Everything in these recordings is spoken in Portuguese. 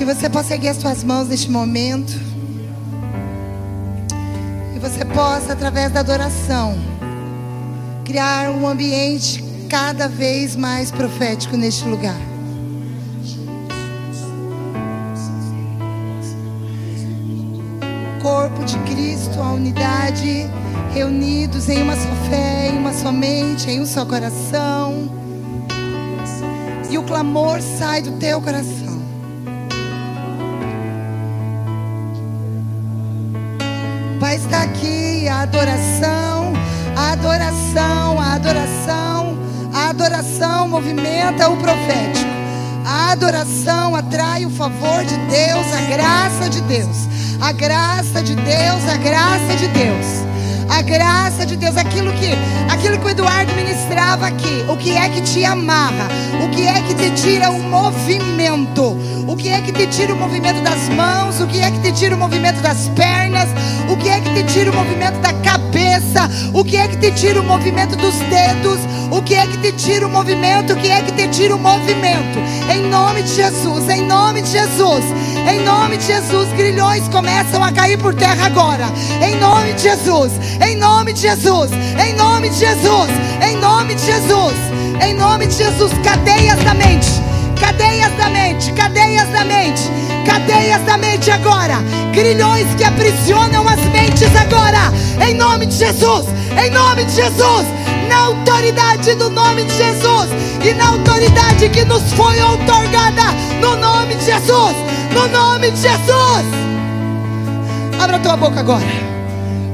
Que você possa erguer as suas mãos neste momento. E você possa, através da adoração, criar um ambiente cada vez mais profético neste lugar. Corpo de Cristo, a unidade, reunidos em uma só fé, em uma só mente, em um só coração. E o clamor sai do teu coração. Estar aqui a adoração, a adoração, a adoração, a adoração movimenta o profético. A adoração atrai o favor de Deus, a graça de Deus. A graça de Deus, a graça de Deus. A graça de Deus, aquilo que, aquilo que o Eduardo ministrava aqui, o que é que te amarra, o que é que te tira o movimento, o que é que te tira o movimento das mãos, o que é que te tira o movimento das pernas, o que é que te tira o movimento da cabeça, o que é que te tira o movimento dos dedos, o que é que te tira o movimento, o que é que te tira o movimento, em nome de Jesus, em nome de Jesus. Em nome de Jesus, grilhões começam a cair por terra agora. Em nome de Jesus, em nome de Jesus, em nome de Jesus, em nome de Jesus, em nome de Jesus, cadeias da mente, cadeias da mente, cadeias da mente, cadeias da mente agora, grilhões que aprisionam as mentes agora, em nome de Jesus, em nome de Jesus, na autoridade do nome de Jesus e na autoridade que nos foi outorgada no nome de Jesus, nome de Jesus. Abra tua boca agora.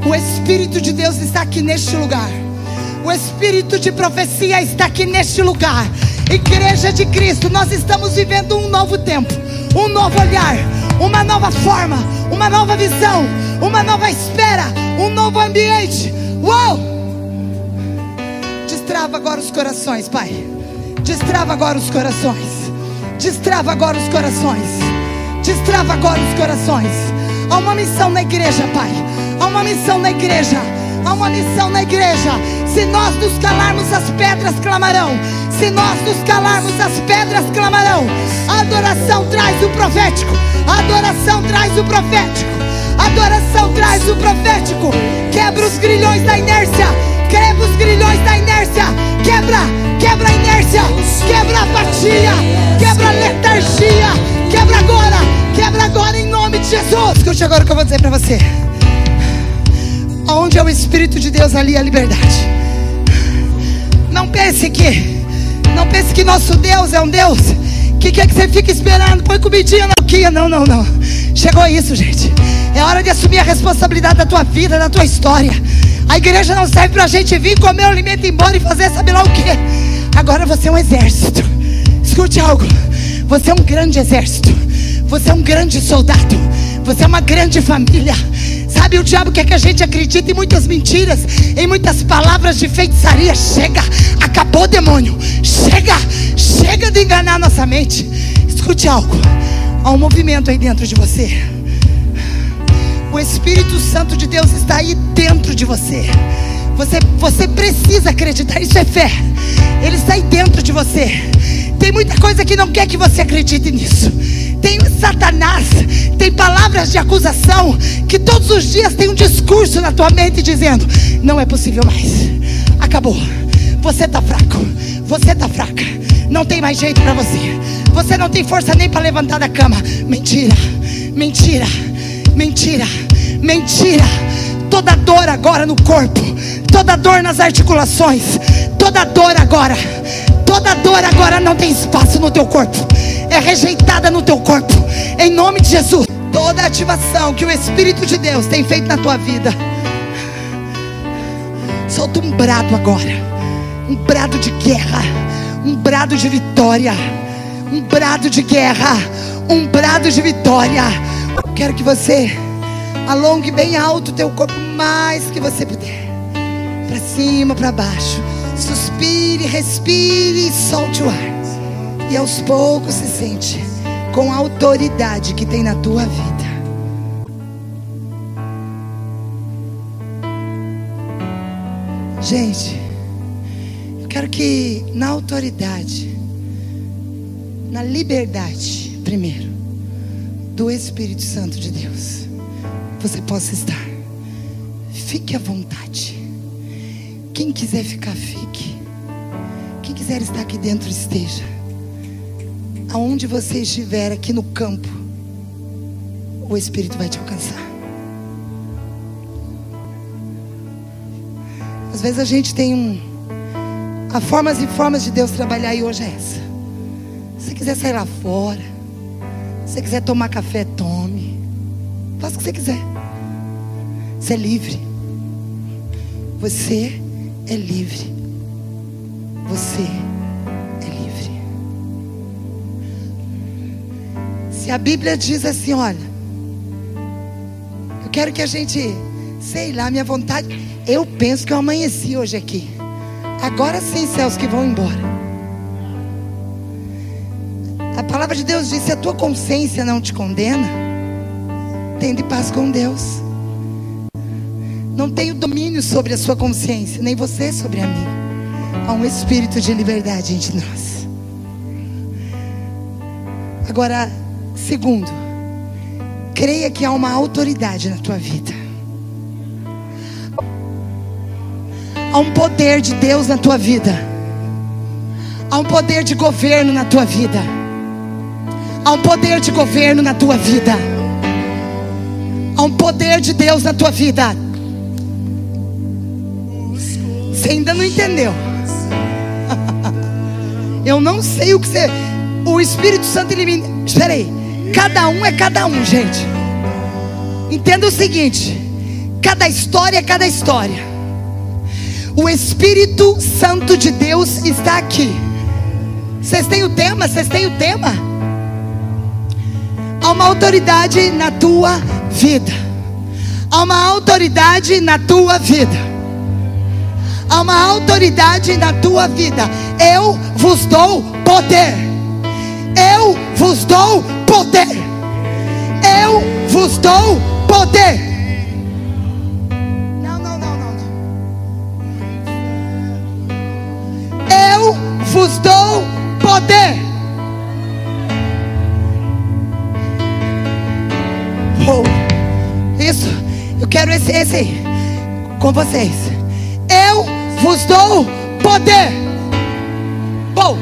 O Espírito de Deus está aqui neste lugar. O Espírito de profecia está aqui neste lugar. Igreja de Cristo, nós estamos vivendo um novo tempo, um novo olhar, uma nova forma, uma nova visão, uma nova espera, um novo ambiente. Uau! Destrava agora os corações, Pai. Destrava agora os corações. Destrava agora os corações. Destrava agora os corações. Há uma missão na igreja, Pai. Há uma missão na igreja. Há uma missão na igreja. Se nós nos calarmos, as pedras clamarão. Se nós nos calarmos, as pedras clamarão. A adoração traz o profético. A adoração traz o profético. A adoração traz o profético. Quebra os grilhões da inércia. Quebra os grilhões da inércia. Quebra, quebra a inércia. Quebra a apatia. Quebra a letargia. Quebra agora. Quebra agora em nome de Jesus. Escute agora o que eu vou dizer para você. Onde é o Espírito de Deus, ali é a liberdade. Não pense que, não pense que nosso Deus é um Deus que quer que você fique esperando, põe comidinha na boquinha. Não, não, não. Chegou isso, gente. É hora de assumir a responsabilidade da tua vida, da tua história. A igreja não serve para a gente vir comer o alimento e ir embora e fazer sabe lá o que. Agora você é um exército. Escute algo. Você é um grande exército. Você é um grande soldado. Você é uma grande família. Sabe, o diabo quer que a gente acredite em muitas mentiras, em muitas palavras de feitiçaria. Chega, acabou, demônio. Chega, chega de enganar nossa mente. Escute algo. Há um movimento aí dentro de você. O Espírito Santo de Deus está aí dentro de você. Você, você precisa acreditar, isso é fé. Ele está aí dentro de você. Tem muita coisa que não quer que você acredite nisso. Tem Satanás, tem palavras de acusação que todos os dias tem um discurso na tua mente dizendo: não é possível mais. Acabou. Você está fraco. Você está fraca. Não tem mais jeito para você. Você não tem força nem para levantar da cama. Mentira. Mentira. Mentira. Mentira. Toda dor agora no corpo, toda dor nas articulações, toda dor agora, toda dor agora não tem espaço no teu corpo, é rejeitada no teu corpo, em nome de Jesus. Toda ativação que o Espírito de Deus tem feito na tua vida, solta um brado agora, um brado de guerra, um brado de vitória, um brado de guerra, um brado de vitória. Eu quero que você alongue bem alto o teu corpo mais que você puder. Para cima, para baixo. Suspire, respire e solte o ar. E aos poucos se sente com a autoridade que tem na tua vida. Gente, eu quero que na autoridade, na liberdade, primeiro, do Espírito Santo de Deus, você possa estar. Fique à vontade. Quem quiser ficar, fique. Quem quiser estar aqui dentro, esteja. Aonde você estiver aqui no campo, o Espírito vai te alcançar. Às vezes a gente tem um. Há formas e formas de Deus trabalhar e hoje é essa. Se você quiser sair lá fora, se você quiser tomar café, tome. Faça o que você quiser. Você é livre. Você é livre. Você é Se a Bíblia diz assim, olha, eu quero que a gente, sei lá, minha vontade, eu penso que eu amanheci hoje aqui. Agora sim, céus que vão embora. A palavra de Deus diz: se a tua consciência não te condena, tem de paz com Deus. Não tenho domínio sobre a sua consciência, nem você sobre a minha. Há um espírito de liberdade entre nós. Agora, segundo, creia que há uma autoridade na tua vida. Há um poder de Deus na tua vida. Há um poder de governo na tua vida. Há um poder de governo na tua vida. Há um poder de Deus na tua vida. Você ainda não entendeu. Eu não sei o que você. O Espírito Santo ele me. Espera aí. Cada um é cada um, gente. Entenda o seguinte: cada história é cada história. O Espírito Santo de Deus está aqui. Vocês têm o tema? Vocês têm o tema? Há uma autoridade na tua vida. Há uma autoridade na tua vida há uma autoridade na tua vida. Eu vos dou poder. Eu vos dou poder. Eu vos dou poder. Não, não, não, não. Eu vos dou poder. Oh, isso, eu quero esse, esse com vocês. Eu vos dou poder. Bom,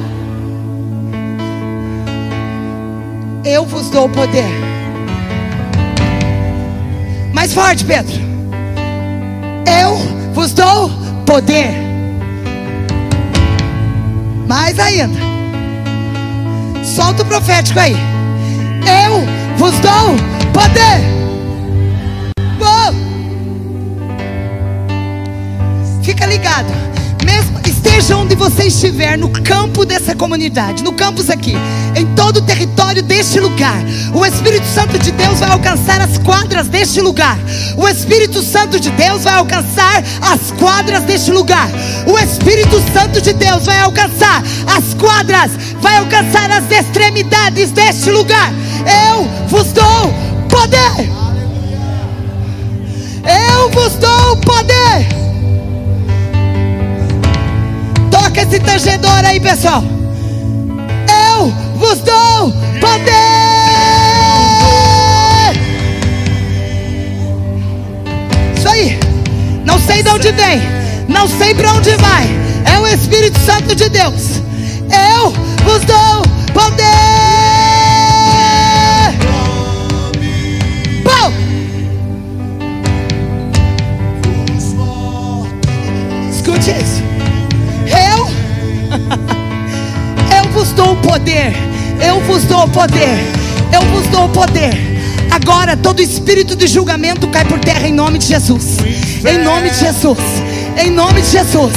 eu vos dou poder. Mais forte, Pedro. Eu vos dou poder. Mais ainda. Solta o profético aí. Eu vos dou poder. Fica ligado. Esteja onde você estiver, no campo dessa comunidade, no campus aqui, em todo o território deste lugar, o Espírito Santo de Deus vai alcançar as quadras deste lugar. O Espírito Santo de Deus vai alcançar as quadras deste lugar. O Espírito Santo de Deus vai alcançar as quadras, vai alcançar as extremidades deste lugar. Eu vos dou poder. Eu vos dou poder. Esse tangedor aí, pessoal. Eu vos dou poder. Isso aí. Não sei de onde vem. Não sei para onde vai. É o Espírito Santo de Deus. Eu vos dou poder. Dou o poder. Eu vos dou o poder. Eu vos dou o poder. Agora todo espírito de julgamento cai por terra em nome de Jesus. Em nome de Jesus. Em nome de Jesus.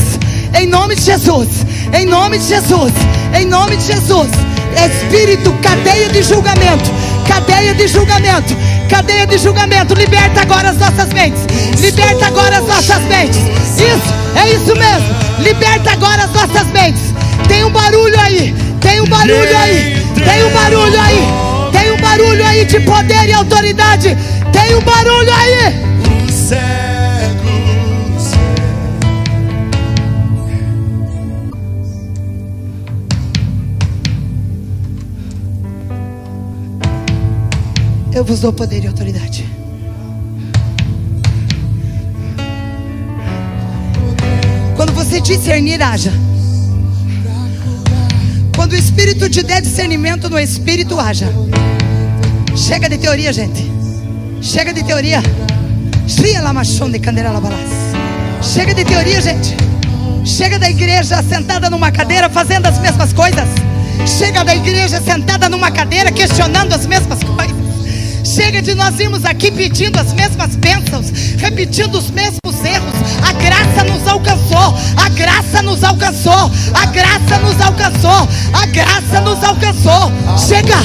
Em nome de Jesus. Em nome de Jesus. Em nome de Jesus. Espírito, cadeia de julgamento. Cadeia de julgamento. Cadeia de julgamento. Liberta agora as nossas mentes. Liberta agora as nossas mentes. Isso, é isso mesmo. Liberta agora as nossas mentes. Tem um barulho aí. Tem um barulho aí. Tem um barulho aí. Tem um barulho aí de poder e autoridade. Tem um barulho aí. Eu vos dou poder e autoridade. Quando você discernir, haja. Quando o Espírito te der discernimento no Espírito, haja. Chega de teoria, gente. Chega de teoria. Chega de teoria, gente. Chega da igreja sentada numa cadeira fazendo as mesmas coisas. Chega da igreja sentada numa cadeira questionando as mesmas coisas. Chega de nós irmos aqui pedindo as mesmas bênçãos, repetindo os mesmos erros. A graça nos alcançou, a graça nos alcançou, a graça nos alcançou, a graça nos alcançou. Chega,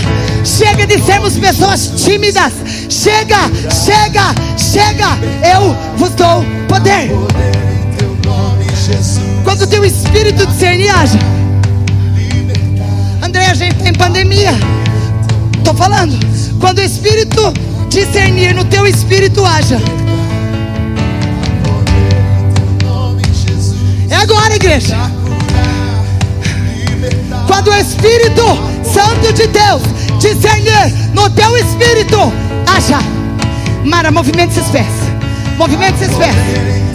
chega de sermos pessoas tímidas. Chega, chega, chega. Eu vos dou poder. Quando o teu espírito discernir, age. André, a gente tem pandemia. Estou falando. Quando o Espírito discernir no teu espírito, haja. É agora, igreja. Quando o Espírito Santo de Deus discernir no teu espírito, haja. Mara, movimente esses pés. Movimente esses pés.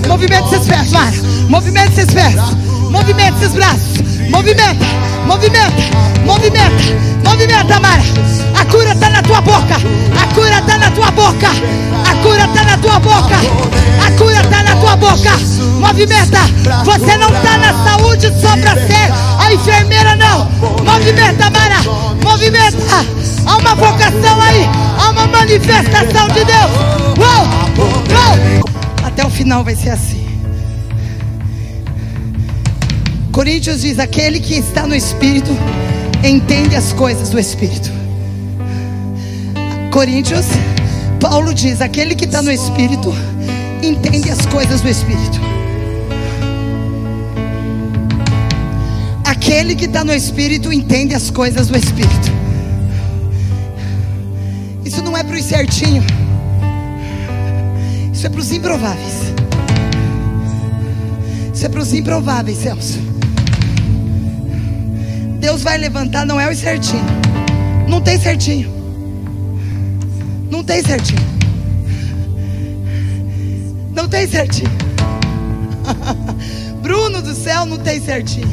Movimente esses pés, Mara. Movimente esses pés. Movimente esses braços. Movimenta, movimenta, movimenta, movimenta, Mara. A cura está na tua boca. A cura está na tua boca. A cura está na tua boca. A cura está na tua boca. Movimenta. Você não está na saúde só para ser a enfermeira, não. Movimenta, Mara. Movimenta. Há uma vocação aí. Há uma manifestação de Deus. Uou, uou. Até o final vai ser assim. Coríntios diz: aquele que está no Espírito entende as coisas do Espírito. Coríntios, Paulo diz: aquele que está no Espírito entende as coisas do Espírito. Aquele que está no Espírito entende as coisas do Espírito. Isso não é para os certinhos. Isso é para os improváveis. Isso é para os improváveis, Celso. Deus vai levantar, não é o certinho. Não tem certinho. Não tem certinho. Não tem certinho. Bruno do céu não tem certinho.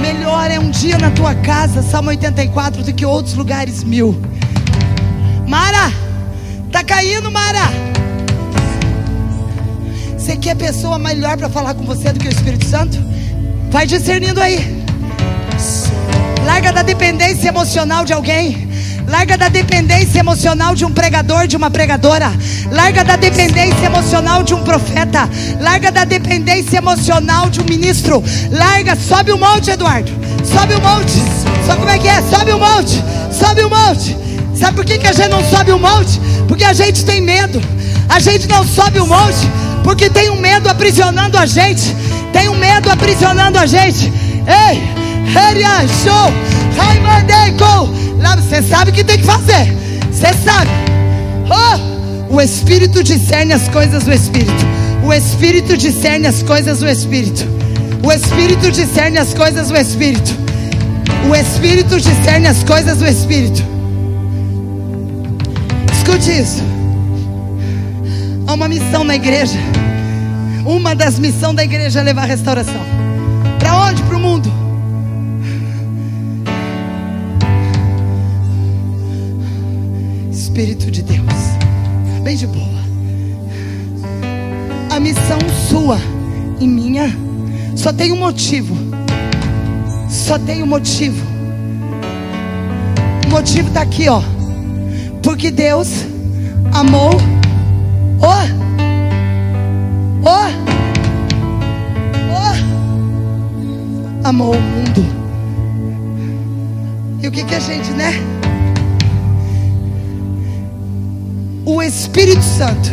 Melhor é um dia na tua casa, Salmo 84, do que outros lugares mil. Mara, tá caindo, Mara. Você quer pessoa melhor para falar com você do que o Espírito Santo? Vai discernindo aí. Larga da dependência emocional de alguém. Larga da dependência emocional de um pregador, de uma pregadora. Larga da dependência emocional de um profeta. Larga da dependência emocional de um ministro. Larga, sobe o monte, Eduardo. Sobe o monte. Sabe como é que é? Sobe o monte. Sobe o monte. Sabe por que, que a gente não sobe o monte? Porque a gente tem medo. A gente não sobe o monte porque tem um medo aprisionando a gente. Tem um medo aprisionando a gente. Ei, show, você sabe o que tem que fazer. Você sabe. Oh, o Espírito discerne as coisas do Espírito. O Espírito discerne as coisas do Espírito. O Espírito discerne as coisas do Espírito. O Espírito discerne as coisas do Espírito. Escute isso. Há uma missão na igreja. Uma das missões da igreja é levar restauração. Para onde? Para o mundo. Espírito de Deus, bem de boa. A missão sua e minha só tem um motivo. Só tem um motivo. O motivo está aqui, ó. Porque Deus amou Oh! Oh! Oh! Amou o mundo. E o que, que a gente, né? O Espírito Santo.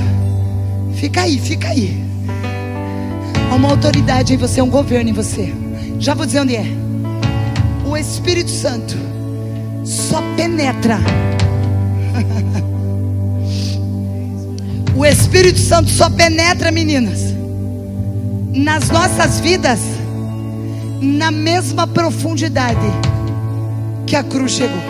Fica aí, fica aí. Há uma autoridade em você, um governo em você. Já vou dizer onde é. O Espírito Santo só penetra O Espírito Santo só penetra, meninas, nas nossas vidas, na mesma profundidade que a cruz chegou.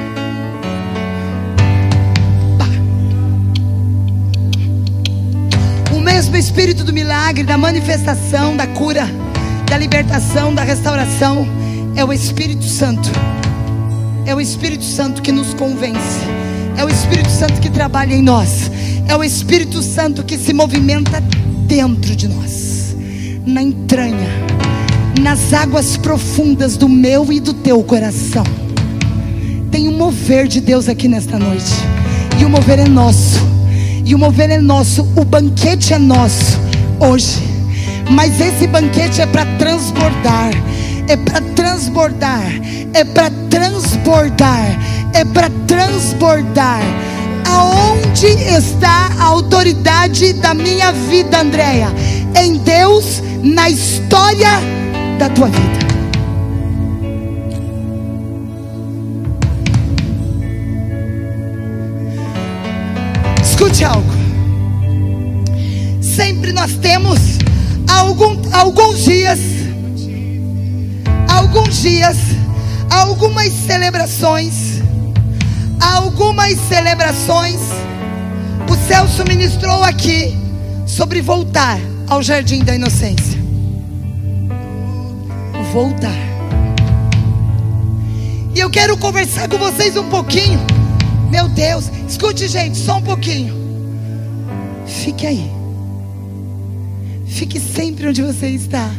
O mesmo Espírito do milagre, da manifestação, da cura, da libertação, da restauração, é o Espírito Santo. É o Espírito Santo que nos convence. É o Espírito Santo que trabalha em nós. É o Espírito Santo que se movimenta dentro de nós, na entranha, nas águas profundas do meu e do teu coração. Tem um mover de Deus aqui nesta noite. E o mover é nosso. E o mover é nosso. O banquete é nosso hoje. Mas esse banquete é para transbordar. É para transbordar. É para transbordar. É para transbordar Aonde está a autoridade da minha vida, Andréia? Em Deus, na história da tua vida. Escute algo. Sempre nós temos algum, alguns dias, alguns dias, algumas celebrações algumas celebrações, o Celso ministrou aqui sobre voltar ao jardim da inocência. Voltar. E eu quero conversar com vocês um pouquinho. Meu Deus, escute, gente, só um pouquinho. Fique aí. Fique sempre onde você está.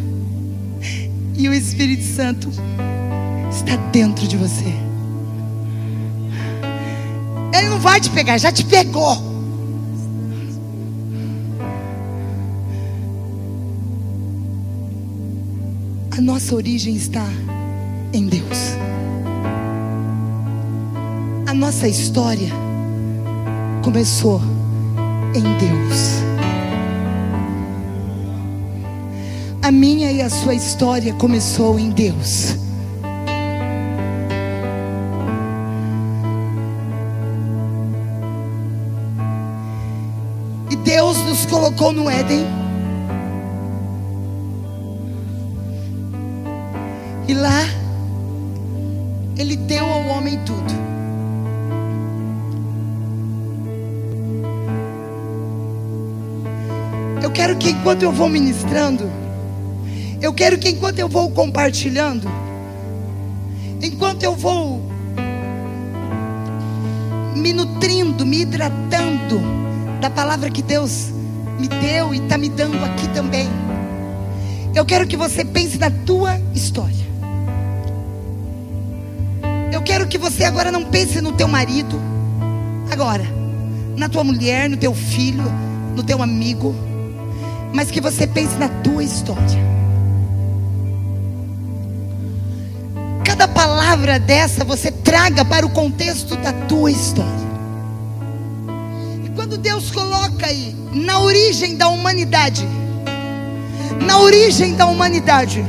E o Espírito Santo está dentro de você. Ele não vai te pegar, já te pegou. A nossa origem está em Deus. A nossa história começou em Deus. A minha e a sua história começou em Deus. Colocou no Éden. E lá, Ele deu ao homem tudo. Eu quero que enquanto eu vou ministrando, eu quero que enquanto eu vou compartilhando, enquanto eu vou me nutrindo, me hidratando da palavra que Deus me deu e está me dando aqui também. Eu quero que você pense na tua história. Eu quero que você agora não pense no teu marido, agora, na tua mulher, no teu filho, no teu amigo, mas que você pense na tua história. Cada palavra dessa você traga para o contexto da tua história. Deus coloca aí, na origem da humanidade, na origem da humanidade,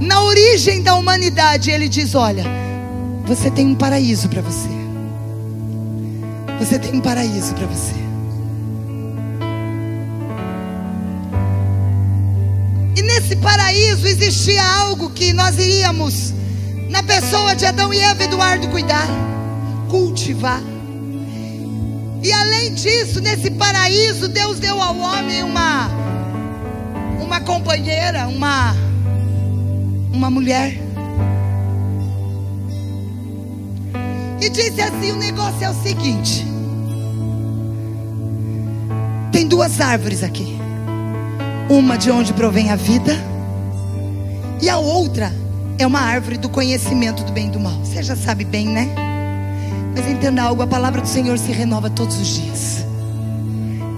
na origem da humanidade, Ele diz: Olha, você tem um paraíso para você. Você tem um paraíso para você. E nesse paraíso existia algo que nós iríamos, na pessoa de Adão e Eva, Eduardo, cuidar cultivar. E além disso, nesse paraíso, Deus deu ao homem uma uma companheira, uma uma mulher. E disse assim: o negócio é o seguinte: tem duas árvores aqui. Uma de onde provém a vida, e a outra é uma árvore do conhecimento do bem e do mal. Você já sabe bem, né? Mas entenda algo: a palavra do Senhor se renova todos os dias.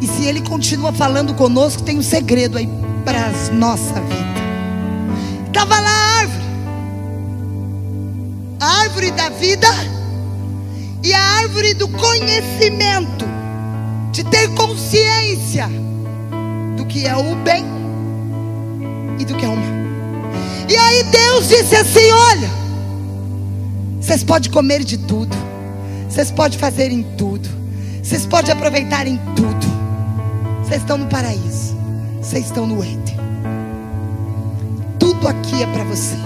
E se Ele continua falando conosco, tem um segredo aí para a nossa vida. Estava lá a árvore, a árvore da vida e a árvore do conhecimento, de ter consciência do que é o bem e do que é o mal. E aí Deus disse assim: Olha, vocês podem comer de tudo. Vocês podem fazer em tudo. Vocês podem aproveitar em tudo. Vocês estão no paraíso. Vocês estão no Éden. Tudo aqui é para você.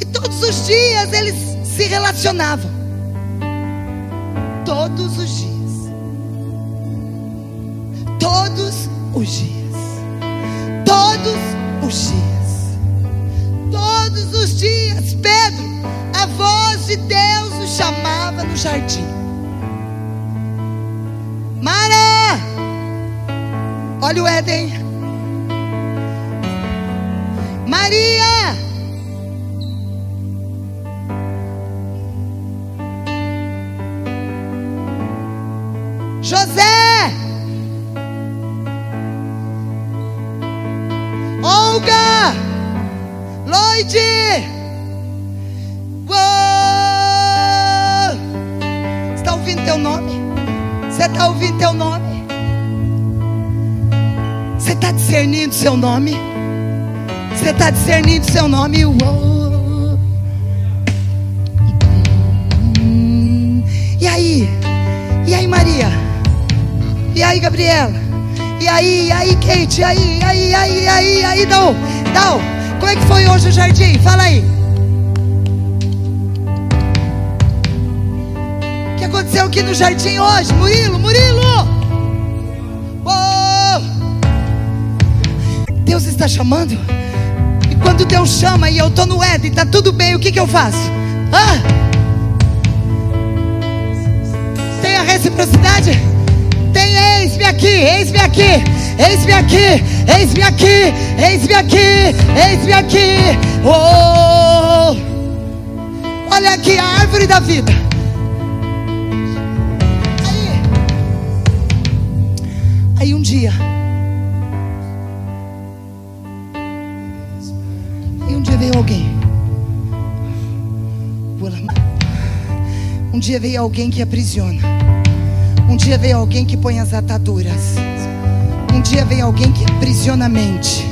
E todos os dias eles se relacionavam. todos os dias. Todos os dias. Todos os dias. Todos os dias, Pedro, a voz de Deus o chamava no jardim. Mara! Olha o Éden. Maria! Lloyd! Uou! Você está ouvindo teu nome? Você está ouvindo teu nome? Você está discernindo seu nome? Você está discernindo seu nome? Uou. E aí? E aí, Maria? E aí, Gabriela? E aí, e aí, Kate? E aí, e aí, e aí, e aí, e aí, Dal? Dal, como é que foi hoje o jardim? Fala aí. O que aconteceu aqui no jardim hoje? Murilo, Murilo! Oh! Deus está chamando. E quando Deus chama e eu estou no Éden, está tudo bem, o que, que eu faço? Ah! Tem a reciprocidade? Tem, eis-me aqui, eis-me aqui, eis-me aqui, eis-me aqui, eis-me aqui, eis-me aqui. Oh! Olha aqui a árvore da vida. Aí, aí um dia. E um dia veio alguém. Um dia veio alguém que aprisiona. Um dia veio alguém que põe as ataduras. Um dia vem alguém que aprisiona a mente.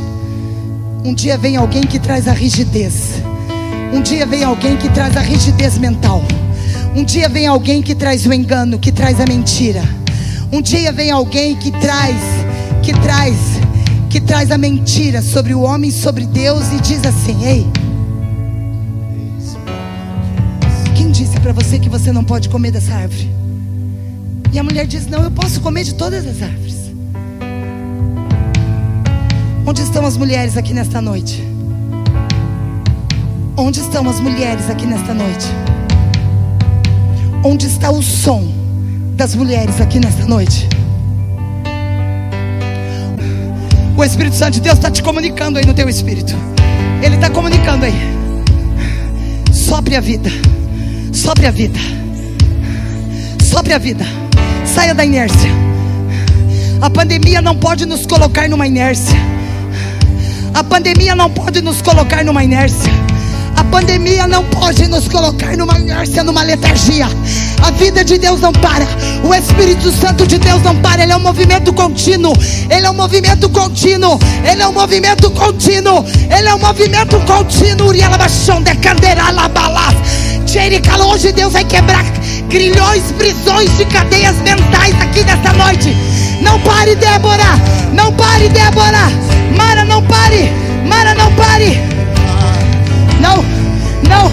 Um dia vem alguém que traz a rigidez. Um dia vem alguém que traz a rigidez mental. Um dia vem alguém que traz o engano, que traz a mentira. Um dia vem alguém que traz, que traz, que traz a mentira sobre o homem, sobre Deus e diz assim: Ei, quem disse para você que você não pode comer dessa árvore? E a mulher diz: Não, eu posso comer de todas as árvores. Onde estão as mulheres aqui nesta noite? Onde estão as mulheres aqui nesta noite? Onde está o som das mulheres aqui nesta noite? O Espírito Santo de Deus está te comunicando aí no teu espírito. Ele está comunicando aí. Sopre a vida. Sopre a vida. Sopre a vida. Saia da inércia. A pandemia não pode nos colocar numa inércia. A pandemia não pode nos colocar numa inércia. A pandemia não pode nos colocar numa inércia, numa letargia. A vida de Deus não para. O Espírito Santo de Deus não para. Ele é um movimento contínuo. Ele é um movimento contínuo. Ele é um movimento contínuo. Ele é um movimento contínuo. Hoje Deus vai quebrar grilhões, prisões de cadeias mentais aqui nesta noite. Não pare, Débora. Não pare, Débora. Mara, não pare. Mara, não pare. Não, não.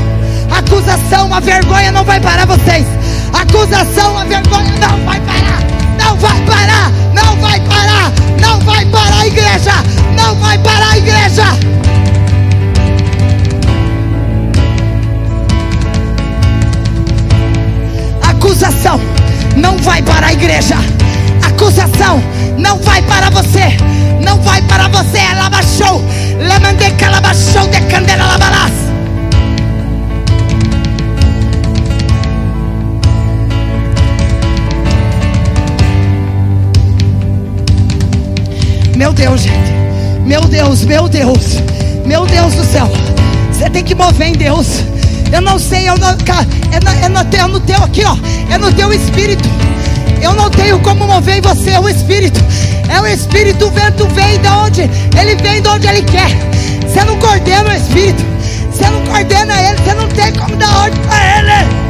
Acusação, a vergonha não vai parar vocês. Acusação, a vergonha não vai parar. Não vai parar. Não vai parar. Não vai parar, igreja. Não vai parar, igreja. Acusação não vai parar igreja. Acusação não vai para você. Não vai para você. Ela baixou. Lamandeca, ela baixou de candela, ela balas. Meu Deus, gente. Meu Deus, meu Deus. Meu Deus do céu. Você tem que mover em Deus. Eu não sei, eu não, é, no, é, no, é no teu aqui, ó. É no teu espírito. Eu não tenho como mover em você, é o espírito. É o espírito, o vento vem de onde? Ele vem de onde ele quer. Você não coordena o espírito. Você não coordena ele, você não tem como dar ordem para ele.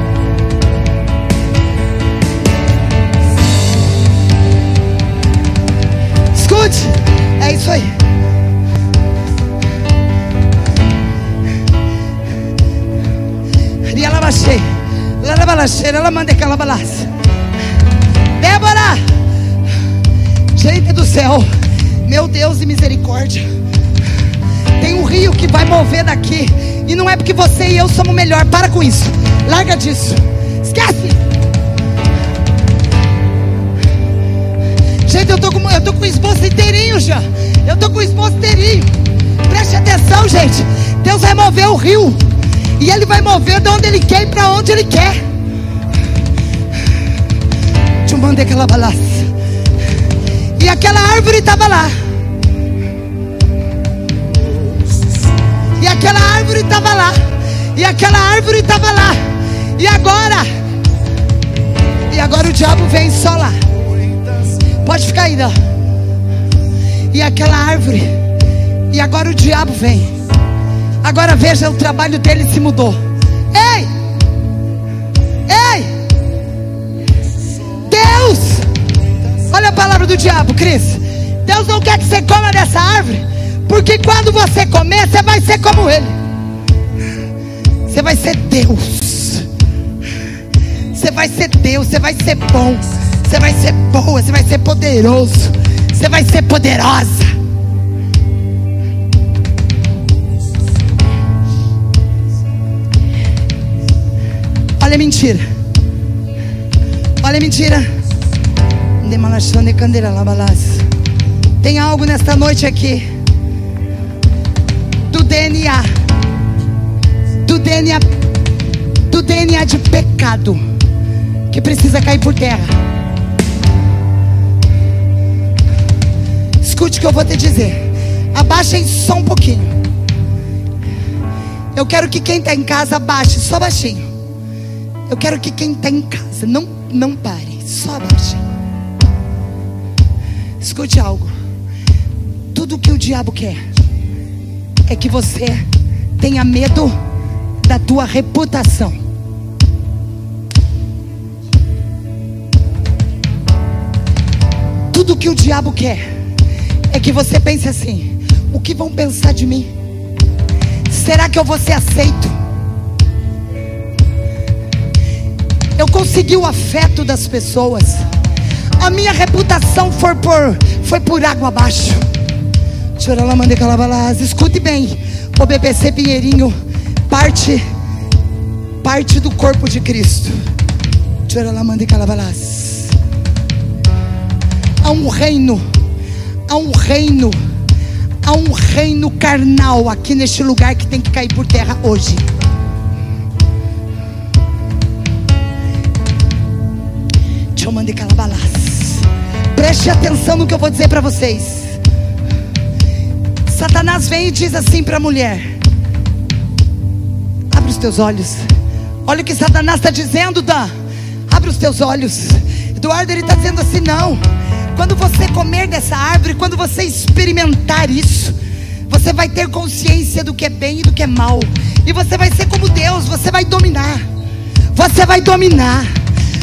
Escute, é isso aí. E ela baixei, ela ela manda aquela balança. Xalabará. Gente do céu, meu Deus de misericórdia. Tem um rio que vai mover daqui. E não é porque você e eu somos melhor. Para com isso. Larga disso. Esquece. Gente, eu tô com, eu tô com o esboço inteirinho já. Eu tô com o esboço inteirinho. Preste atenção, gente. Deus vai mover o rio. E Ele vai mover de onde Ele quer e para onde Ele quer. Mandei aquela balança. E aquela árvore estava lá. E aquela árvore estava lá. E aquela árvore estava lá. E agora? E agora o diabo vem só lá. Pode ficar aí, não. E aquela árvore. E agora o diabo vem. Agora veja o trabalho dele se mudou. Ei! A palavra do diabo, Cris. Deus não quer que você coma dessa árvore. Porque quando você comer, você vai ser como ele. Você vai ser Deus. Você vai ser Deus, você vai ser bom. Você vai ser boa, você vai ser poderoso. Você vai ser poderosa. Olha a mentira. Olha a mentira. Tem algo nesta noite aqui. Do DNA. Do DNA. Do DNA de pecado. Que precisa cair por terra. Escute o que eu vou te dizer. Abaixem só um pouquinho. Eu quero que quem está em casa abaixe, só baixinho. Eu quero que quem está em casa não, não pare, só abaixe. Escute algo. Tudo que o diabo quer é que você tenha medo da tua reputação. Tudo que o diabo quer é que você pense assim: o que vão pensar de mim? Será que eu vou ser aceito? Eu consegui o afeto das pessoas. A minha reputação foi por, foi por água abaixo. Escute bem, o BBC Pinheirinho, parte, parte do corpo de Cristo. Há um reino, há um reino, há um reino carnal aqui neste lugar que tem que cair por terra hoje. Eu mandei calabalas. Preste atenção no que eu vou dizer para vocês. Satanás vem e diz assim para a mulher: Abre os teus olhos. Olha o que Satanás está dizendo, Dan. Abre os teus olhos. Eduardo, ele está dizendo assim: Não. Quando você comer dessa árvore, quando você experimentar isso, você vai ter consciência do que é bem e do que é mal. E você vai ser como Deus, você vai dominar. Você vai dominar.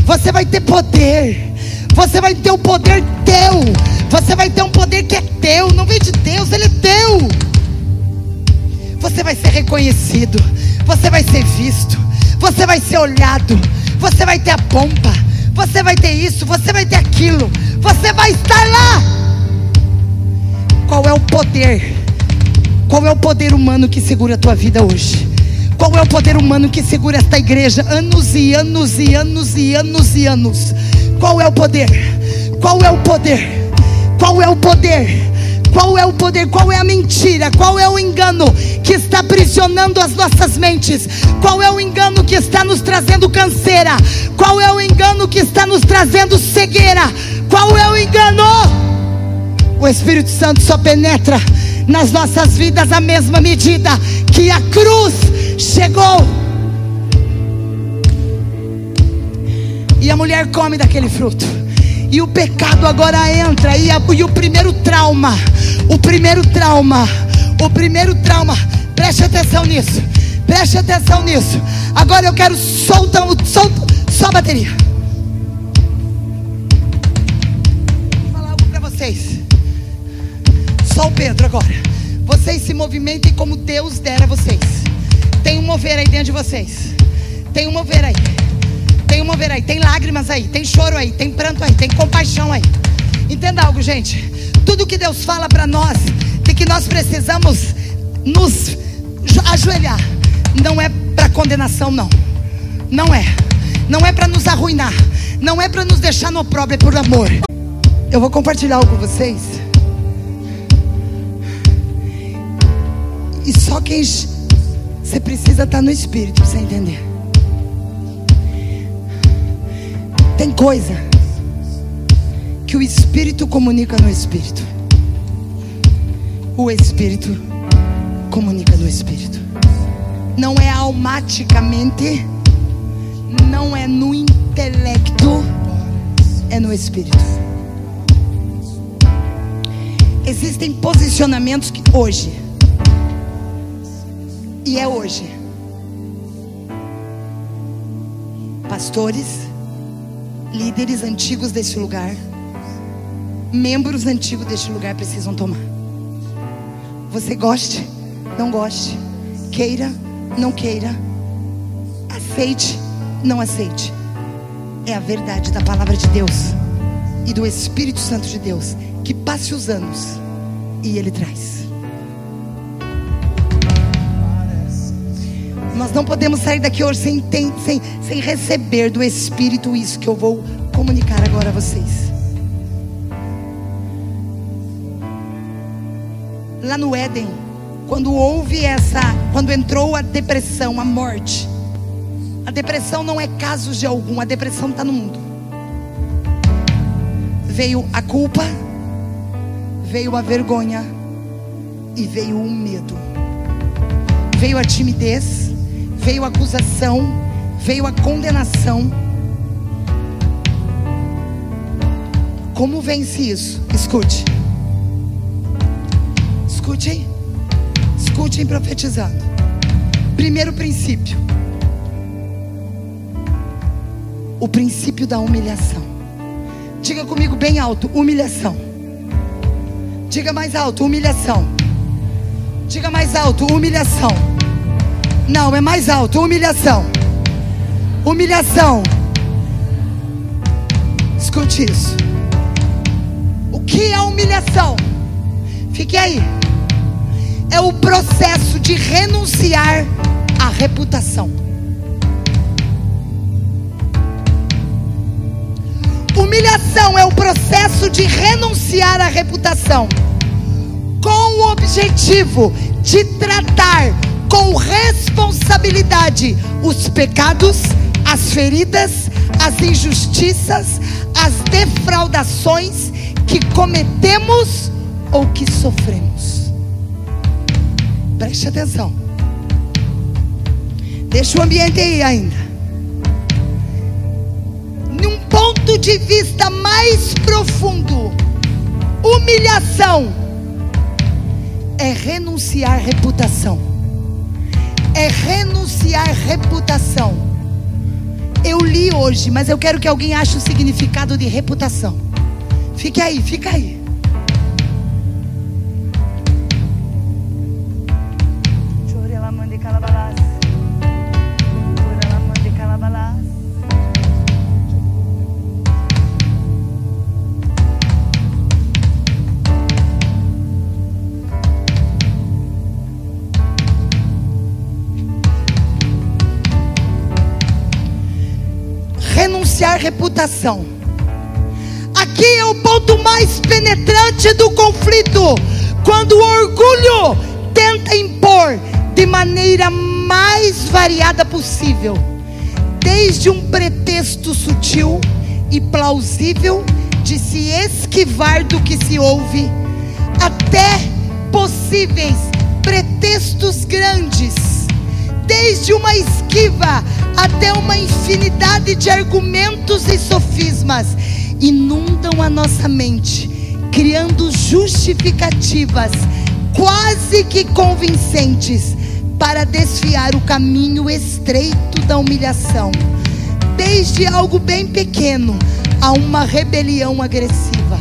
Você vai ter poder. Você vai ter um poder teu. Você vai ter um poder que é teu. Não vem de Deus, ele é teu. Você vai ser reconhecido. Você vai ser visto. Você vai ser olhado. Você vai ter a pompa. Você vai ter isso. Você vai ter aquilo. Você vai estar lá. Qual é o poder? Qual é o poder humano que segura a tua vida hoje? Qual é o poder humano que segura esta igreja anos e anos e anos e anos e anos? Qual é o poder? Qual é o poder? Qual é o poder? Qual é o poder? Qual é a mentira? Qual é o engano que está aprisionando as nossas mentes? Qual é o engano que está nos trazendo canseira? Qual é o engano que está nos trazendo cegueira? Qual é o engano? O Espírito Santo só penetra nas nossas vidas a mesma medida que a cruz chegou. E a mulher come daquele fruto. E o pecado agora entra. E, a, e o primeiro trauma. O primeiro trauma. O primeiro trauma. Preste atenção nisso. Preste atenção nisso. Agora eu quero soltar, solta, só a bateria. Vou falar algo para vocês. Só o Pedro agora. Vocês se movimentem como Deus der a vocês. Tem um mover aí dentro de vocês. Tem um mover aí. Tem um mover aí, tem lágrimas aí, tem choro aí, tem pranto aí, tem compaixão aí. Entenda algo, gente. Tudo que Deus fala para nós, de que nós precisamos nos ajoelhar, não é para condenação, não. Não é. Não é para nos arruinar. Não é para nos deixar no opróbrio, é por amor. Eu vou compartilhar algo com vocês. E só quem você precisa estar no espírito para você entender. Tem coisa que o espírito comunica no espírito. O espírito comunica no espírito. Não é automaticamente, não é no intelecto, é no espírito. Existem posicionamentos que hoje e é hoje. Pastores, líderes antigos deste lugar, membros antigos deste lugar precisam tomar. Você goste, não goste, queira, não queira, aceite, não aceite. É a verdade da palavra de Deus e do Espírito Santo de Deus que passe os anos e ele traz. Não podemos sair daqui hoje sem, sem, sem receber do Espírito isso que eu vou comunicar agora a vocês. Lá no Éden, quando houve essa, quando entrou a depressão, a morte, a depressão não é caso de algum, a depressão está no mundo. Veio a culpa, veio a vergonha e veio o medo, veio a timidez veio a acusação, veio a condenação. Como vence isso? Escute. Escutem. Escutem profetizando. Primeiro princípio. O princípio da humilhação. Diga comigo bem alto: humilhação. Diga mais alto: humilhação. Diga mais alto: humilhação. Não, é mais alto. Humilhação. Humilhação. Escute isso. O que é humilhação? Fique aí. É o processo de renunciar à reputação. Humilhação é o processo de renunciar à reputação com o objetivo de tratar com responsabilidade os pecados, as feridas, as injustiças, as defraudações que cometemos ou que sofremos. Preste atenção. Deixa o ambiente aí ainda. Num ponto de vista mais profundo, humilhação é renunciar à reputação é renunciar reputação. Eu li hoje, mas eu quero que alguém ache o significado de reputação. Fique aí, fica aí. Reputação. Aqui é o ponto mais penetrante do conflito, quando o orgulho tenta impor de maneira mais variada possível, desde um pretexto sutil e plausível de se esquivar do que se ouve, até possíveis pretextos grandes, desde uma esquiva até uma infinidade de argumentos e sofismas inundam a nossa mente, criando justificativas quase que convincentes para desfiar o caminho estreito da humilhação, desde algo bem pequeno a uma rebelião agressiva.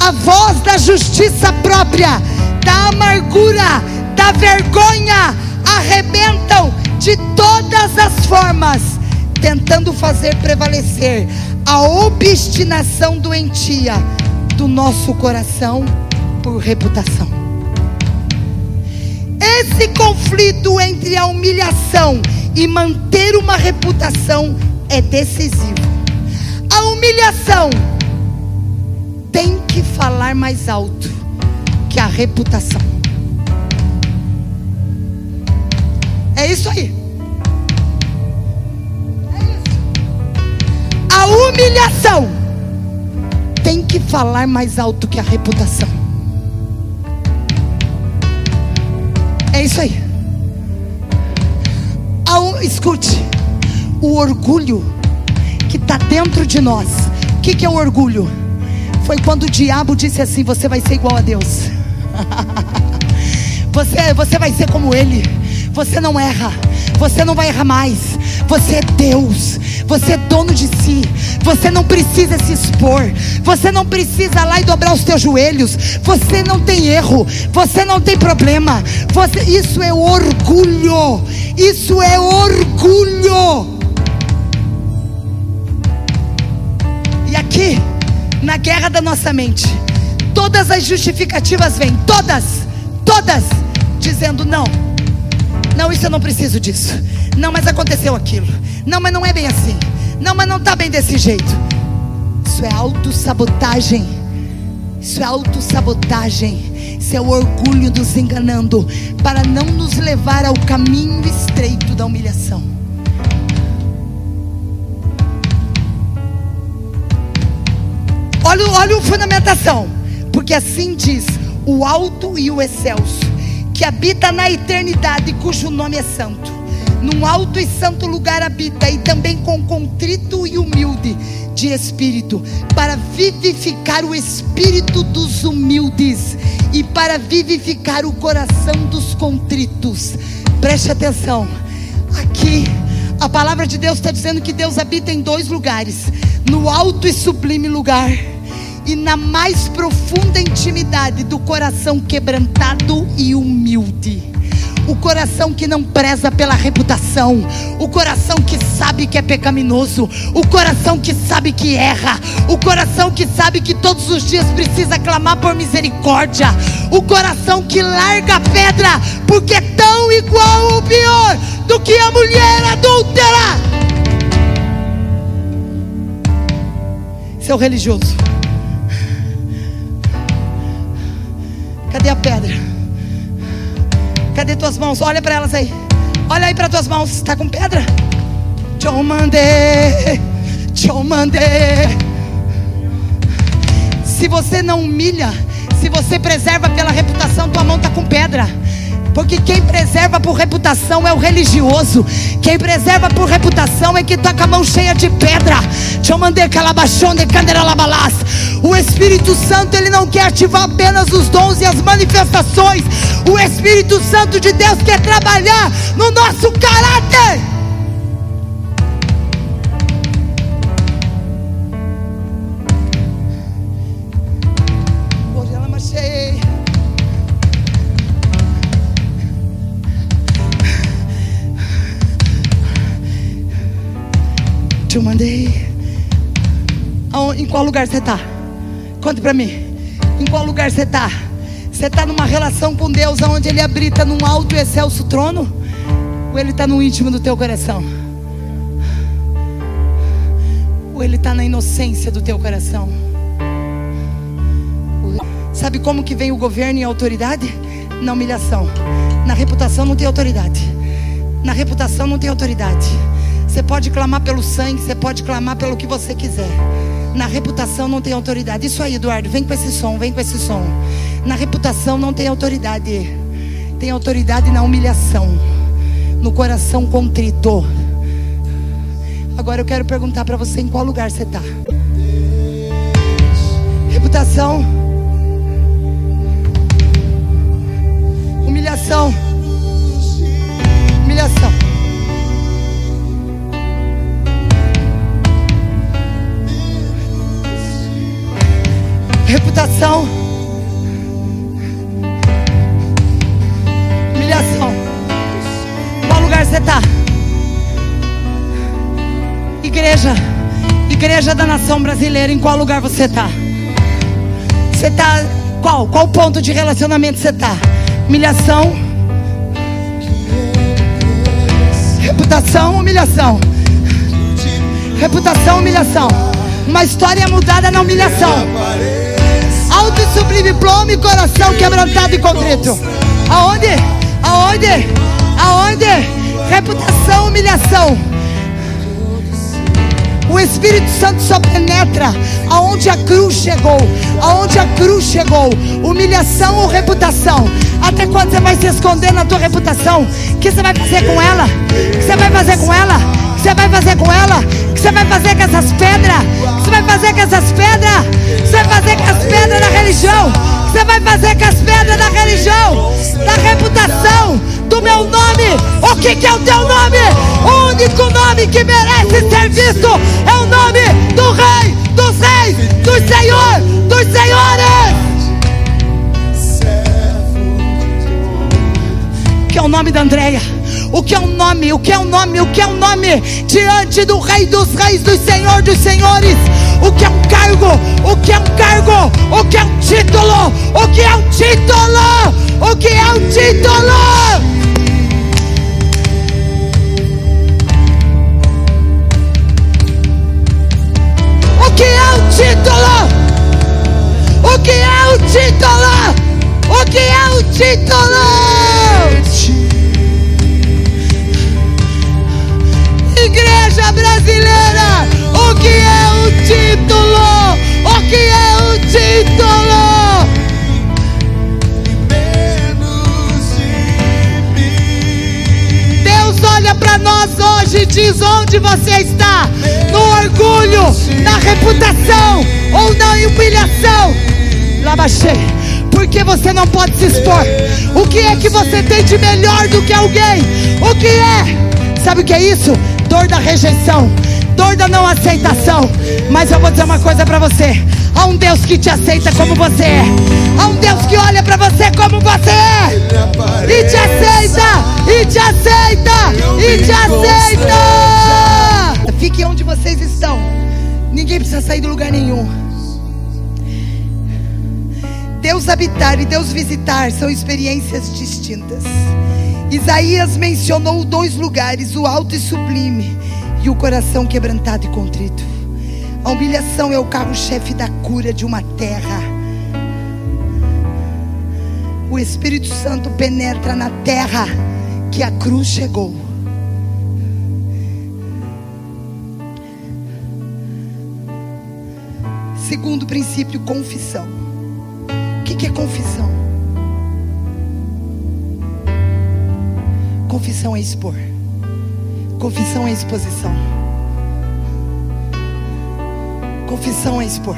A voz da justiça própria, da amargura, da vergonha arrebentam de todas as formas, tentando fazer prevalecer a obstinação doentia do nosso coração por reputação. Esse conflito entre a humilhação e manter uma reputação é decisivo. A humilhação tem que falar mais alto que a reputação. É isso aí. É isso. A humilhação tem que falar mais alto que a reputação. É isso aí. A, escute, o orgulho que está dentro de nós. O que, que é o orgulho? Foi quando o diabo disse assim: Você vai ser igual a Deus. você, você vai ser como Ele. Você não erra. Você não vai errar mais. Você é Deus. Você é dono de si. Você não precisa se expor. Você não precisa lá e dobrar os teus joelhos. Você não tem erro. Você não tem problema. Você, isso é orgulho. Isso é orgulho. E aqui na guerra da nossa mente. Todas as justificativas vêm, todas, todas, dizendo não. Não, isso eu não preciso disso. Não, mas aconteceu aquilo. Não, mas não é bem assim. Não, mas não está bem desse jeito. Isso é autossabotagem. Isso é autossabotagem. Isso é o orgulho nos enganando para não nos levar ao caminho estreito da humilhação. Olha, olha a fundamentação. Porque assim diz o alto e o excelso, que habita na eternidade, cujo nome é santo. Num alto e santo lugar habita, e também com contrito e humilde de espírito, para vivificar o espírito dos humildes e para vivificar o coração dos contritos. Preste atenção, aqui a palavra de Deus está dizendo que Deus habita em dois lugares: no alto e sublime lugar e na mais profunda intimidade do coração quebrantado e humilde. O coração que não preza pela reputação, o coração que sabe que é pecaminoso, o coração que sabe que erra, o coração que sabe que todos os dias precisa clamar por misericórdia, o coração que larga a pedra porque é tão igual ou pior do que a mulher adúltera. Seu religioso. A pedra? Cadê tuas mãos? Olha para elas aí. Olha aí para tuas mãos. Está com pedra? Te mandei. Te mandei. Se você não humilha, se você preserva pela reputação, tua mão está com pedra. Porque quem preserva por reputação é o religioso. Quem preserva por reputação é que está com a mão cheia de pedra. O Espírito Santo ele não quer ativar apenas os dons e as manifestações. O Espírito Santo de Deus quer trabalhar no nosso caráter. Te mandei. Em qual lugar você está? Conte para mim. Em qual lugar você está? Você está numa relação com Deus onde Ele habita num alto e excelso trono? Ou Ele está no íntimo do teu coração? Ou Ele está na inocência do teu coração? Sabe como que vem o governo e a autoridade? Na humilhação. Na reputação não tem autoridade. Na reputação não tem autoridade. Você pode clamar pelo sangue, você pode clamar pelo que você quiser. Na reputação não tem autoridade. Isso aí, Eduardo, vem com esse som, vem com esse som. Na reputação não tem autoridade. Tem autoridade na humilhação, no coração contrito. Agora eu quero perguntar para você em qual lugar você está. Reputação. Humilhação. Humilhação. Igreja da nação brasileira, em qual lugar você está? Você está qual? Qual ponto de relacionamento você está? Humilhação, reputação, humilhação, reputação, humilhação. Uma história mudada na humilhação. Alto e sublime plome, coração quebrantado e contrito. Aonde? Aonde? Aonde? Reputação, humilhação. O Espírito Santo só penetra aonde a cruz chegou. Aonde a cruz chegou. Humilhação ou reputação. Até quando você vai se esconder na tua reputação? O que você vai fazer com ela? O que você vai fazer com ela? O que você vai fazer com ela? O que você vai fazer com essas pedras? O que você vai fazer com essas pedras? O que você vai fazer com as pedras da religião? O que você vai fazer com as pedras da religião? Da reputação? Do meu nome? O que, que é o teu nome? O único nome que merece ser visto é o nome do Rei, dos Reis, do Senhor, dos Senhores. que é o nome da Andréia? O que é o nome? O que é o nome? O que é o nome? Diante do Rei dos Reis, do Senhor dos Senhores. O que é um cargo? O que é um cargo? O que é um título? O que é um título? O que é diz onde você está: no orgulho, na reputação ou na humilhação. Labachei porque você não pode se expor. O que é que você tem de melhor do que alguém? O que é? Sabe o que é isso? Dor da rejeição, dor da não aceitação. Mas eu vou dizer uma coisa para você: há um Deus que te aceita como você é, há um Deus que olha para você como você é, e te aceita, e te aceita, e te aceita. Fique onde vocês estão, ninguém precisa sair do lugar nenhum. Deus habitar e Deus visitar são experiências distintas. Isaías mencionou dois lugares, o alto e sublime e o coração quebrantado e contrito. A humilhação é o carro-chefe da cura de uma terra. O Espírito Santo penetra na terra que a cruz chegou. Segundo princípio, confissão. O que, é confissão? Confissão é expor. Confissão é exposição. Confissão é expor.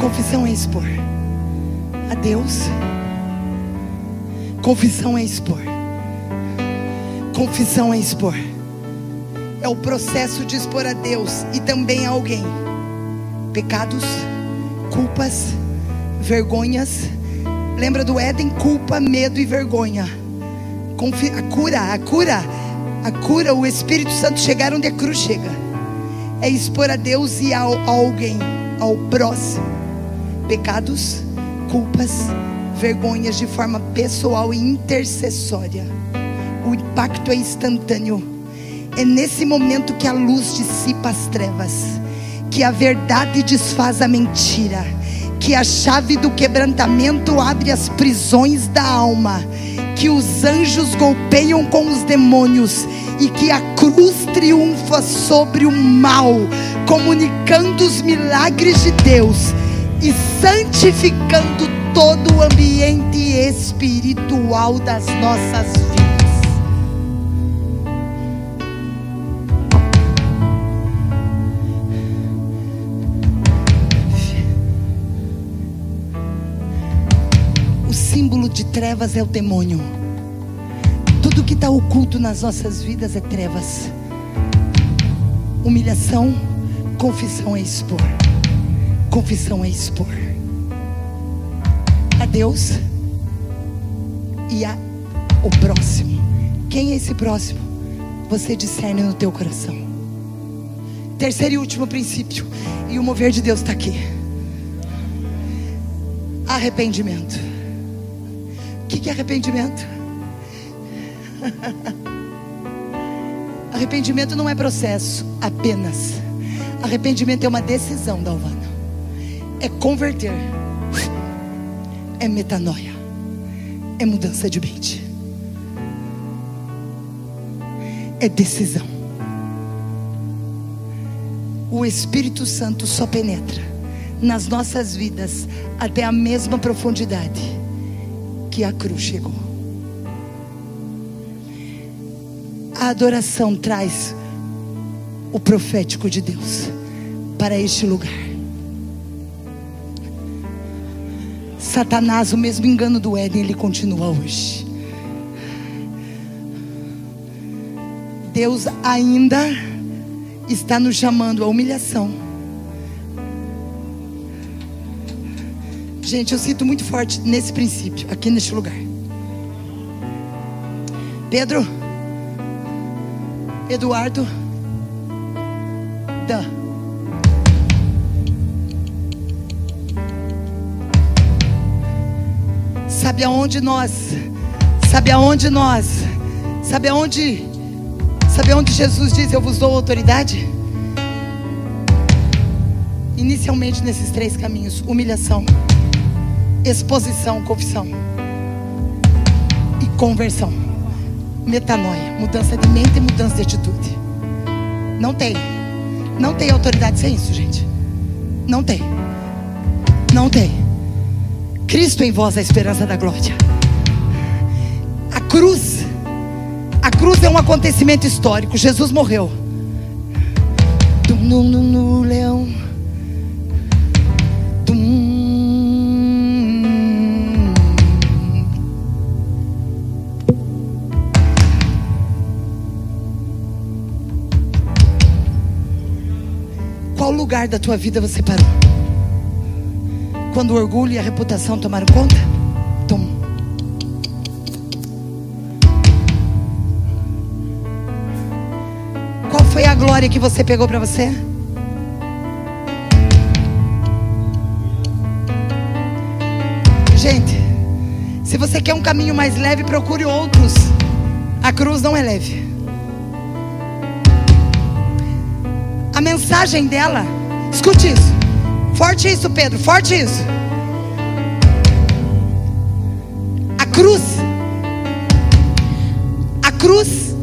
Confissão é expor a Deus. Confissão é expor. Confissão é expor. É o processo de expor a Deus e também a alguém pecados, culpas, vergonhas. Lembra do Éden? Culpa, medo e vergonha. A cura, a cura, a cura, o Espírito Santo chegar onde a cruz chega. É expor a Deus e a, a alguém, ao próximo. Pecados, culpas, vergonhas de forma pessoal e intercessória. O impacto é instantâneo. É nesse momento que a luz dissipa as trevas que a verdade desfaz a mentira, que a chave do quebrantamento abre as prisões da alma, que os anjos golpeiam com os demônios e que a cruz triunfa sobre o mal, comunicando os milagres de Deus e santificando todo o ambiente espiritual das nossas vidas. símbolo de trevas é o demônio. Tudo que está oculto nas nossas vidas é trevas. Humilhação, confissão é expor. Confissão é expor. A Deus e a o próximo. Quem é esse próximo? você discerne no teu coração. Terceiro e último princípio, e o mover de Deus está aqui. Arrependimento. O que é arrependimento? Arrependimento não é processo apenas. Arrependimento é uma decisão, Dalvana. É converter. É metanoia. É mudança de mente. É decisão. O Espírito Santo só penetra nas nossas vidas até a mesma profundidade que a cruz chegou. A adoração traz o profético de Deus para este lugar. Satanás, o mesmo engano do Éden, ele continua hoje. Deus ainda está nos chamando à humilhação. Gente, eu sinto muito forte nesse princípio, aqui neste lugar. Pedro, Eduardo, Dan. Sabe aonde nós, sabe aonde nós, sabe aonde, sabe aonde Jesus diz: Eu vos dou autoridade? Inicialmente nesses três caminhos: humilhação, exposição, confissão e conversão metanoia, mudança de mente e mudança de atitude. Não tem. Não tem autoridade sem isso, gente. Não tem. Não tem. Cristo em vós é a esperança da glória. A cruz, a cruz é um acontecimento histórico. Jesus morreu. No, leão. Lugar da tua vida você parou? Quando o orgulho e a reputação tomaram conta? Tom. Qual foi a glória que você pegou para você? Gente, se você quer um caminho mais leve, procure outros. A cruz não é leve. A mensagem dela Escute isso. Forte isso, Pedro. Forte isso. A cruz. A cruz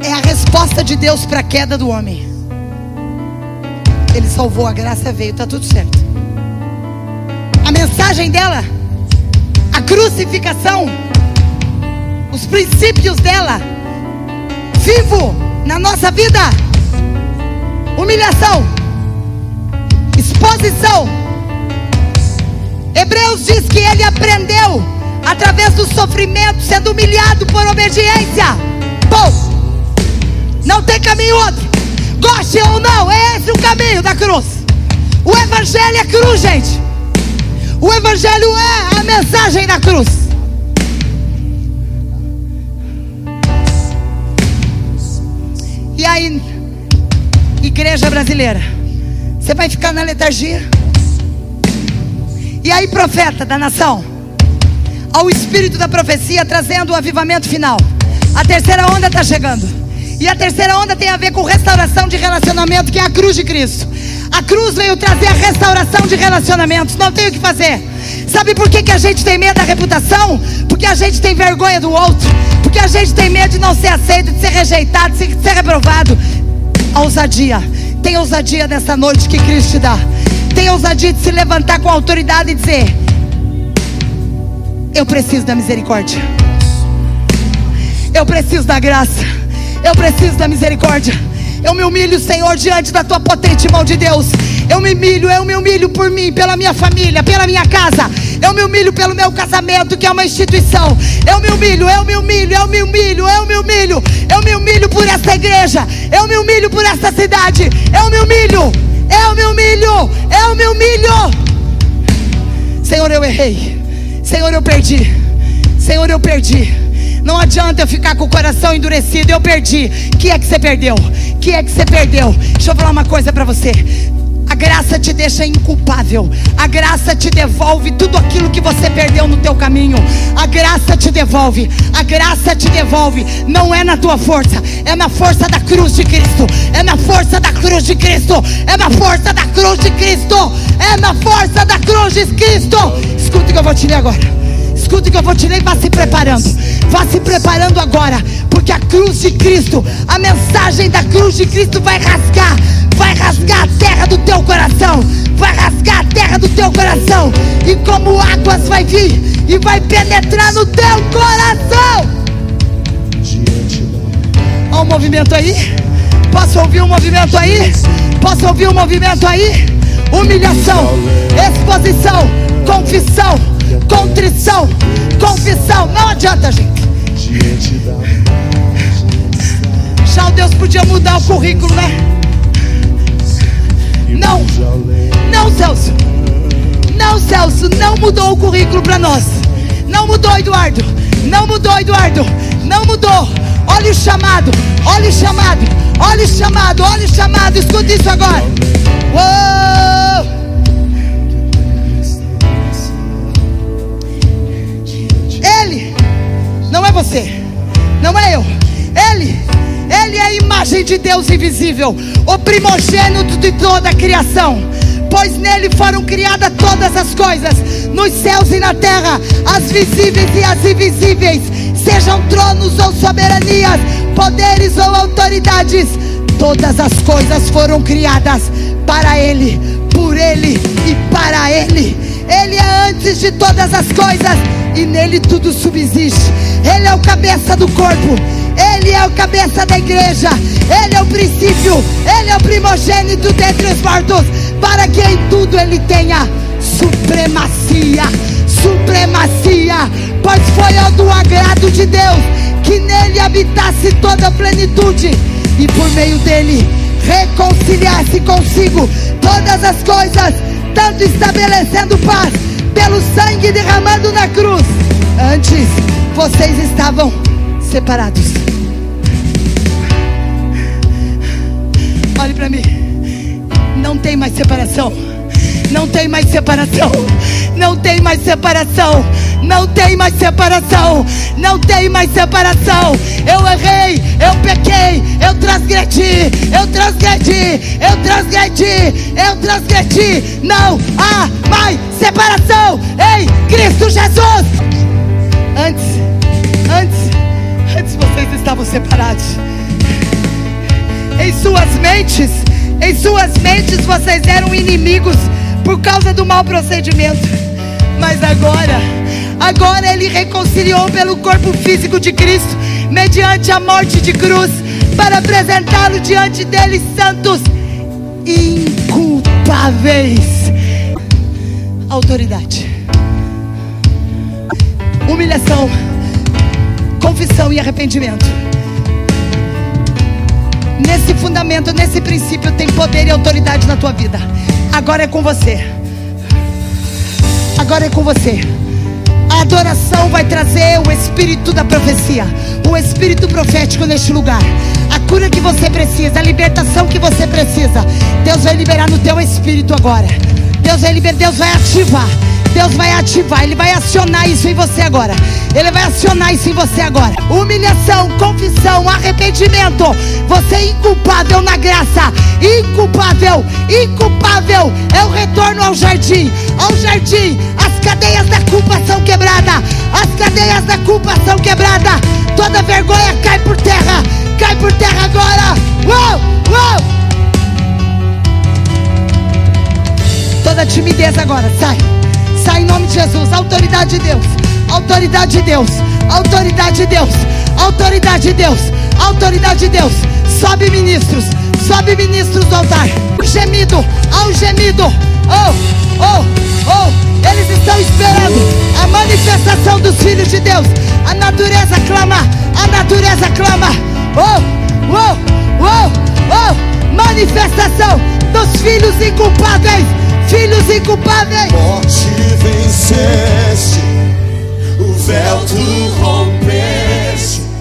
é a resposta de Deus para a queda do homem. Ele salvou, a graça veio, está tudo certo. A mensagem dela, a crucificação, os princípios dela, vivo na nossa vida, humilhação exposição. Hebreus diz que ele aprendeu através do sofrimento, sendo humilhado por obediência. Bom, não tem caminho outro. Goste ou não, é esse o caminho da cruz. O Evangelho é cruz, gente. O Evangelho é a mensagem da cruz. E aí, igreja brasileira. Você vai ficar na letargia. E aí, profeta da nação, ao espírito da profecia trazendo o avivamento final. A terceira onda está chegando. E a terceira onda tem a ver com restauração de relacionamento, que é a cruz de Cristo. A cruz veio trazer a restauração de relacionamentos. Não tem o que fazer. Sabe por que, que a gente tem medo da reputação? Porque a gente tem vergonha do outro. Porque a gente tem medo de não ser aceito, de ser rejeitado, de ser reprovado. A ousadia tem ousadia nessa noite que Cristo te dá. Tem ousadia de se levantar com autoridade e dizer: Eu preciso da misericórdia. Eu preciso da graça. Eu preciso da misericórdia. Eu me humilho, Senhor, diante da tua potente mão de Deus. Eu me humilho, eu me humilho por mim, pela minha família, pela minha casa. Eu me humilho pelo meu casamento, que é uma instituição. Eu me humilho, eu me humilho, eu me humilho, eu me humilho. Eu me humilho por essa igreja. Eu me humilho por essa cidade. Eu me humilho. Eu me humilho. Eu me humilho. Senhor, eu errei. Senhor, eu perdi. Senhor, eu perdi. Não adianta eu ficar com o coração endurecido. Eu perdi. Que é que você perdeu? Que é que você perdeu? Deixa eu falar uma coisa para você. Graça te deixa inculpável. A graça te devolve tudo aquilo que você perdeu no teu caminho. A graça te devolve. A graça te devolve. Não é na tua força, é na força da cruz de Cristo. É na força da cruz de Cristo. É na força da cruz de Cristo. É na força da cruz de Cristo. Escuta o que eu vou te ler agora. Escuta que eu vou te ler e vá se preparando. Vá se preparando agora. Porque a cruz de Cristo, a mensagem da cruz de Cristo vai rasgar. Vai rasgar a terra do teu coração. Vai rasgar a terra do teu coração. E como águas vai vir e vai penetrar no teu coração. Olha o movimento aí. Posso ouvir um movimento aí? Posso ouvir um movimento aí? Humilhação, exposição, confissão contrição, confissão. Não adianta, gente. Já o Deus podia mudar o currículo, né? Não, não, Celso. Não, Celso, não mudou o currículo para nós. Não mudou, Eduardo. Não mudou, Eduardo. Não mudou. Olha o chamado, olha o chamado, olha o chamado, olha o chamado. Escuta isso agora. Uou! É você, não é eu. Ele, Ele é a imagem de Deus invisível, o primogênito de toda a criação. Pois nele foram criadas todas as coisas, nos céus e na terra, as visíveis e as invisíveis, sejam tronos ou soberanias, poderes ou autoridades. Todas as coisas foram criadas para Ele, por Ele e para Ele. Ele é antes de todas as coisas e nele tudo subsiste. Ele é o cabeça do corpo, Ele é o cabeça da igreja, Ele é o princípio, Ele é o primogênito dentre os mortos, para que em tudo Ele tenha supremacia, supremacia, pois foi ao do agrado de Deus que nele habitasse toda a plenitude. E por meio dele reconciliasse consigo todas as coisas, tanto estabelecendo paz pelo sangue derramado na cruz. Antes vocês estavam separados. Olhe para mim. Não tem mais separação. Não tem mais separação. Não tem mais separação. Não tem mais separação. Não tem mais separação. Eu errei, eu pequei, eu transgredi, eu transgredi, eu transgredi, eu transgredi. Não há mais separação em Cristo Jesus. Antes, antes, antes vocês estavam separados. Em suas mentes, em suas mentes vocês eram inimigos por causa do mau procedimento. Mas agora, agora Ele reconciliou pelo corpo físico de Cristo, mediante a morte de cruz, para apresentá-lo diante dele santos, inculpáveis. Autoridade, humilhação, confissão e arrependimento. Nesse fundamento, nesse princípio, tem poder e autoridade na tua vida. Agora é com você. Agora é com você. A adoração vai trazer o espírito da profecia, o espírito profético neste lugar. A cura que você precisa, a libertação que você precisa. Deus vai liberar no teu espírito agora. Deus vai liberar, Deus vai ativar. Deus vai ativar, Ele vai acionar isso em você agora. Ele vai acionar isso em você agora. Humilhação, confissão, arrependimento. Você é inculpável na graça. Inculpável, inculpável. É o retorno ao jardim. Ao jardim. As cadeias da culpa são quebradas. As cadeias da culpa são quebradas. Toda vergonha cai por terra. Cai por terra agora. Uou, uou. Toda timidez agora, sai. Sai em nome de Jesus. Autoridade de Deus. Autoridade de Deus. Autoridade de Deus. Autoridade de Deus. Autoridade de Deus. Sobe ministros. Sobe ministros do altar. O gemido. Ao gemido. Oh, oh, oh. Eles estão esperando a manifestação dos filhos de Deus. A natureza clama. A natureza clama. Oh, oh, oh, oh. Manifestação dos filhos inculpáveis filhos inculpáveis. Morte venceste, o véu tu rompeste.